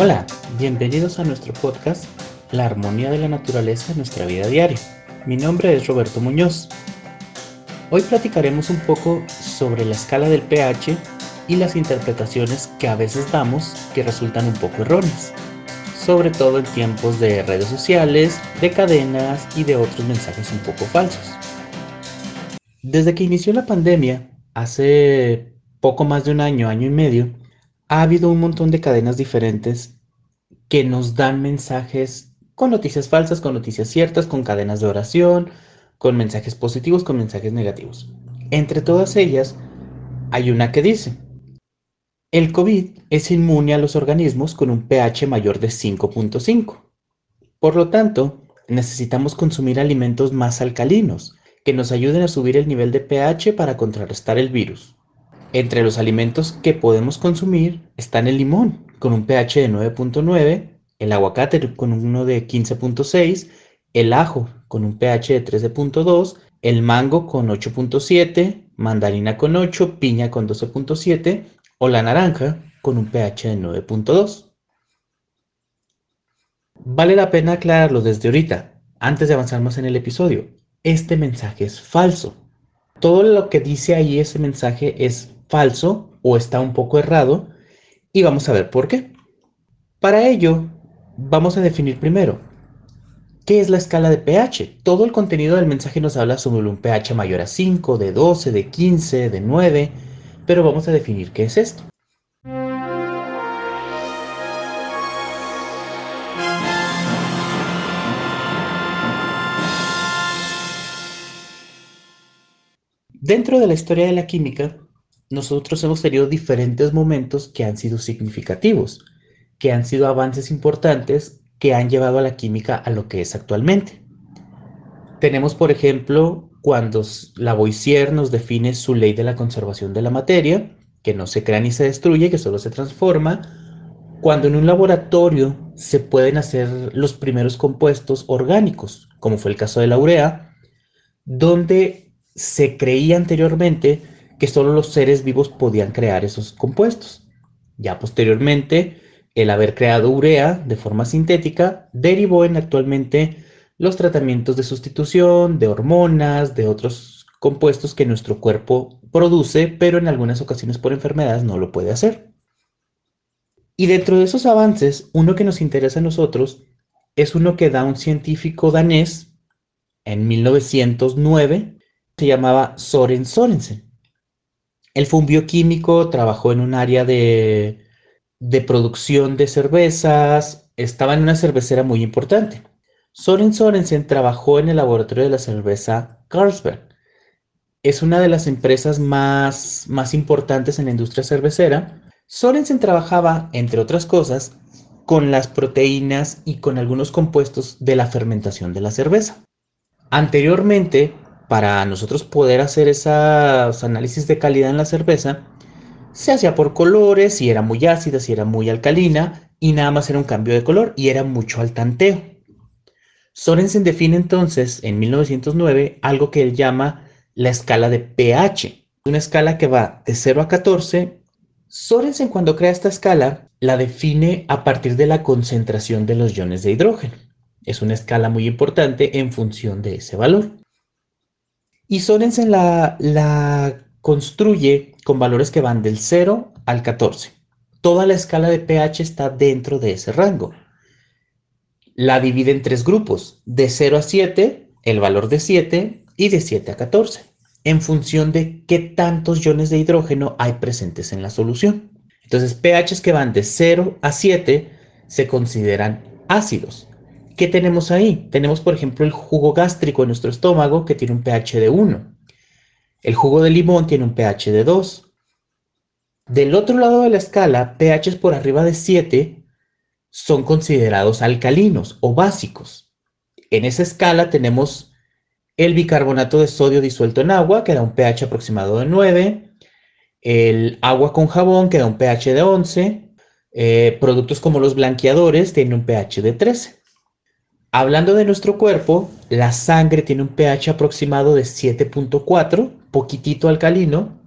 Hola, bienvenidos a nuestro podcast La armonía de la naturaleza en nuestra vida diaria. Mi nombre es Roberto Muñoz. Hoy platicaremos un poco sobre la escala del pH y las interpretaciones que a veces damos que resultan un poco erróneas, sobre todo en tiempos de redes sociales, de cadenas y de otros mensajes un poco falsos. Desde que inició la pandemia, hace poco más de un año, año y medio, ha habido un montón de cadenas diferentes que nos dan mensajes con noticias falsas, con noticias ciertas, con cadenas de oración, con mensajes positivos, con mensajes negativos. Entre todas ellas, hay una que dice, el COVID es inmune a los organismos con un pH mayor de 5.5. Por lo tanto, necesitamos consumir alimentos más alcalinos, que nos ayuden a subir el nivel de pH para contrarrestar el virus. Entre los alimentos que podemos consumir están el limón, con un pH de 9.9, el aguacate con uno de 15.6, el ajo con un pH de 13.2, el mango con 8.7, mandarina con 8, piña con 12.7 o la naranja con un pH de 9.2. Vale la pena aclararlo desde ahorita, antes de avanzar más en el episodio. Este mensaje es falso. Todo lo que dice ahí ese mensaje es falso o está un poco errado y vamos a ver por qué. Para ello, vamos a definir primero qué es la escala de pH. Todo el contenido del mensaje nos habla sobre un pH mayor a 5, de 12, de 15, de 9, pero vamos a definir qué es esto. Dentro de la historia de la química, nosotros hemos tenido diferentes momentos que han sido significativos, que han sido avances importantes que han llevado a la química a lo que es actualmente. Tenemos, por ejemplo, cuando Lavoisier nos define su ley de la conservación de la materia, que no se crea ni se destruye, que solo se transforma, cuando en un laboratorio se pueden hacer los primeros compuestos orgánicos, como fue el caso de la urea, donde se creía anteriormente que solo los seres vivos podían crear esos compuestos. Ya posteriormente, el haber creado urea de forma sintética derivó en actualmente los tratamientos de sustitución, de hormonas, de otros compuestos que nuestro cuerpo produce, pero en algunas ocasiones por enfermedades no lo puede hacer. Y dentro de esos avances, uno que nos interesa a nosotros es uno que da un científico danés en 1909, se llamaba Soren Sorensen. Él fue un bioquímico, trabajó en un área de, producción de cervezas, estaba en una cervecera muy importante. Soren Sorensen trabajó en el laboratorio de la cerveza Carlsberg. Es una de las empresas más, más importantes en la industria cervecera. Sorensen trabajaba, entre otras cosas, con las proteínas y con algunos compuestos de la fermentación de la cerveza. Anteriormente, para nosotros poder hacer esos análisis de calidad en la cerveza, se hacía por colores, si era muy ácida, si era muy alcalina, y nada más era un cambio de color y era mucho al tanteo. Sorensen define entonces en 1909 algo que él llama la escala de pH, una escala que va de 0 a 14. Sorensen cuando crea esta escala la define a partir de la concentración de los iones de hidrógeno. Es una escala muy importante en función de ese valor. Y Sorensen la, la construye con valores que van del 0 al 14. Toda la escala de pH está dentro de ese rango. La divide en tres grupos, de 0 a 7, el valor de 7, y de 7 a 14, en función de qué tantos iones de hidrógeno hay presentes en la solución. Entonces, pHs que van de 0 a 7 se consideran ácidos. ¿Qué tenemos ahí? Tenemos, por ejemplo, el jugo gástrico en nuestro estómago que tiene un pH de 1. El jugo de limón tiene un pH de 2. Del otro lado de la escala, pHs por arriba de 7 son considerados alcalinos o básicos. En esa escala tenemos el bicarbonato de sodio disuelto en agua, que da un pH aproximado de 9, el agua con jabón, que da un pH de 11, eh, productos como los blanqueadores tienen un pH de 13. Hablando de nuestro cuerpo, la sangre tiene un pH aproximado de 7.4, poquitito alcalino,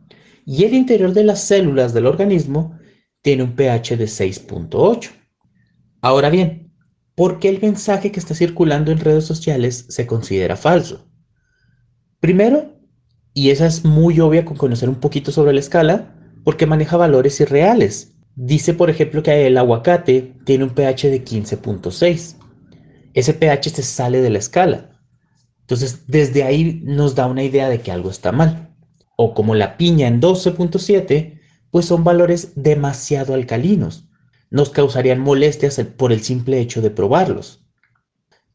y el interior de las células del organismo tiene un pH de 6.8. Ahora bien, ¿por qué el mensaje que está circulando en redes sociales se considera falso? Primero, y esa es muy obvia con conocer un poquito sobre la escala, porque maneja valores irreales. Dice, por ejemplo, que el aguacate tiene un pH de 15.6. Ese pH se sale de la escala. Entonces, desde ahí nos da una idea de que algo está mal. O como la piña en 12.7, pues son valores demasiado alcalinos. Nos causarían molestias por el simple hecho de probarlos.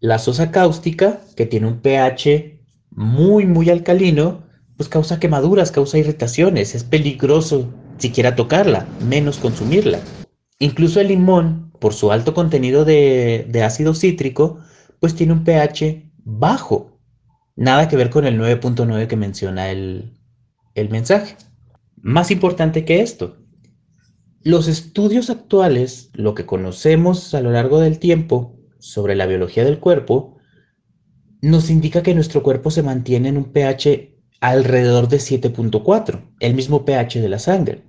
La sosa cáustica, que tiene un pH muy, muy alcalino, pues causa quemaduras, causa irritaciones, es peligroso siquiera tocarla, menos consumirla. Incluso el limón, por su alto contenido de, ácido cítrico, pues tiene un pH bajo. Nada que ver con el 9.9 que menciona el, mensaje. Más importante que esto, los estudios actuales, lo que conocemos a lo largo del tiempo sobre la biología del cuerpo, nos indica que nuestro cuerpo se mantiene en un pH alrededor de 7.4, el mismo pH de la sangre,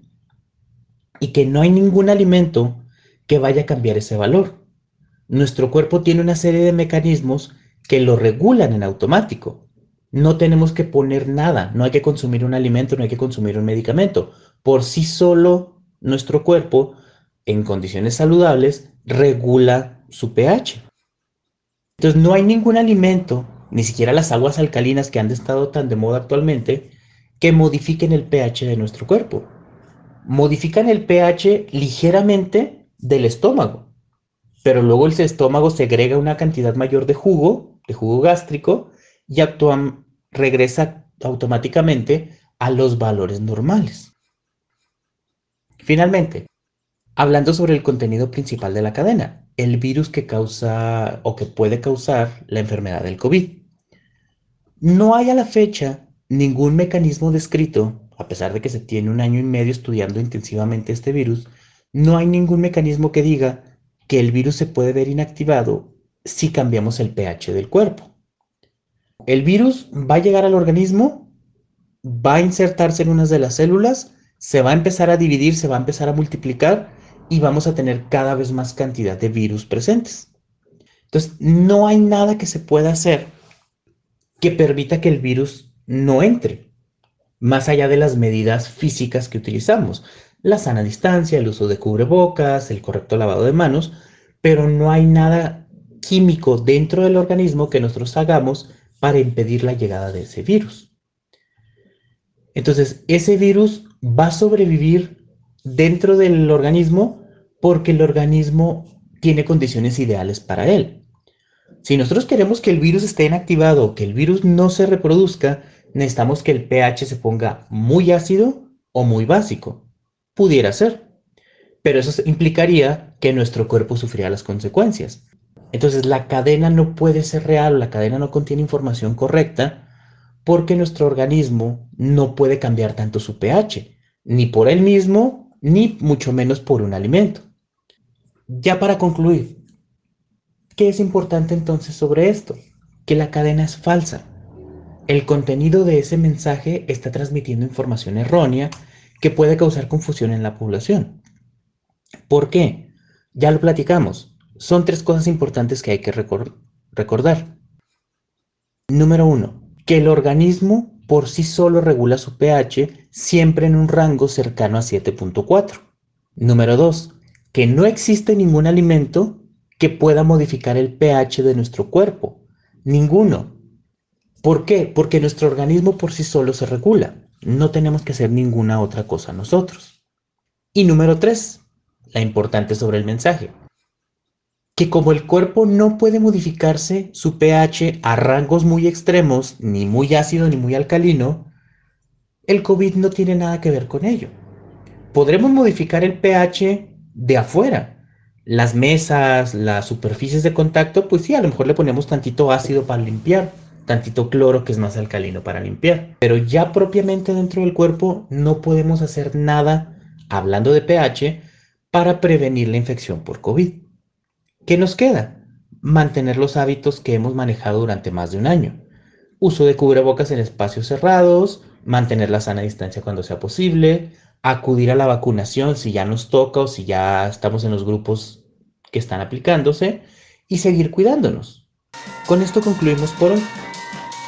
y que no hay ningún alimento que vaya a cambiar ese valor. Nuestro cuerpo tiene una serie de mecanismos que lo regulan en automático. No tenemos que poner nada, no hay que consumir un alimento, no hay que consumir un medicamento. Por sí solo, nuestro cuerpo, en condiciones saludables, regula su pH. Entonces, no hay ningún alimento ni siquiera las aguas alcalinas que han estado tan de moda actualmente, que modifiquen el pH de nuestro cuerpo. Modifican el pH ligeramente del estómago, pero luego el estómago segrega una cantidad mayor de jugo, de jugo gástrico, y actúan, regresa automáticamente a los valores normales. Finalmente, hablando sobre el contenido principal de la cadena, el virus que causa o que puede causar la enfermedad del COVID. No hay a la fecha ningún mecanismo descrito, a pesar de que se tiene un año y medio estudiando intensivamente este virus, no hay ningún mecanismo que diga que el virus se puede ver inactivado si cambiamos el pH del cuerpo. El virus va a llegar al organismo, va a insertarse en unas de las células, se va a empezar a dividir, se va a empezar a multiplicar y vamos a tener cada vez más cantidad de virus presentes. Entonces, no hay nada que se pueda hacer que permita que el virus no entre, más allá de las medidas físicas que utilizamos, la sana distancia, el uso de cubrebocas, el correcto lavado de manos, pero no hay nada químico dentro del organismo que nosotros hagamos para impedir la llegada de ese virus. Entonces, ese virus va a sobrevivir dentro del organismo porque el organismo tiene condiciones ideales para él. Si nosotros queremos que el virus esté inactivado, que el virus no se reproduzca, necesitamos que el pH se ponga muy ácido o muy básico. Pudiera ser. Pero eso implicaría que nuestro cuerpo sufriría las consecuencias. Entonces la cadena no puede ser real, la cadena no contiene información correcta porque nuestro organismo no puede cambiar tanto su pH, ni por él mismo, ni mucho menos por un alimento. Ya para concluir, ¿qué es importante entonces sobre esto? Que la cadena es falsa. El contenido de ese mensaje está transmitiendo información errónea que puede causar confusión en la población. ¿Por qué? Ya lo platicamos. Son tres cosas importantes que hay que recordar. Número uno, que el organismo por sí solo regula su pH siempre en un rango cercano a 7.4. Número dos, que no existe ningún alimento que pueda modificar el pH de nuestro cuerpo. Ninguno. ¿Por qué? Porque nuestro organismo por sí solo se regula. No tenemos que hacer ninguna otra cosa nosotros. Y número tres, la importante sobre el mensaje. Que como el cuerpo no puede modificarse su pH a rangos muy extremos, ni muy ácido ni muy alcalino, el COVID no tiene nada que ver con ello. Podremos modificar el pH de afuera. Las mesas, las superficies de contacto, pues sí, a lo mejor le ponemos tantito ácido para limpiar, tantito cloro que es más alcalino para limpiar. Pero ya propiamente dentro del cuerpo no podemos hacer nada, hablando de pH, para prevenir la infección por COVID. ¿Qué nos queda? Mantener los hábitos que hemos manejado durante más de un año. Uso de cubrebocas en espacios cerrados, mantener la sana distancia cuando sea posible, acudir a la vacunación si ya nos toca o si ya estamos en los grupos que están aplicándose y seguir cuidándonos. Con esto concluimos por hoy.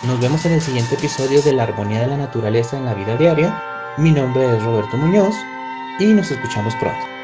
Nos vemos en el siguiente episodio de la armonía de la naturaleza en la vida diaria. Mi nombre es Roberto Muñoz y nos escuchamos pronto.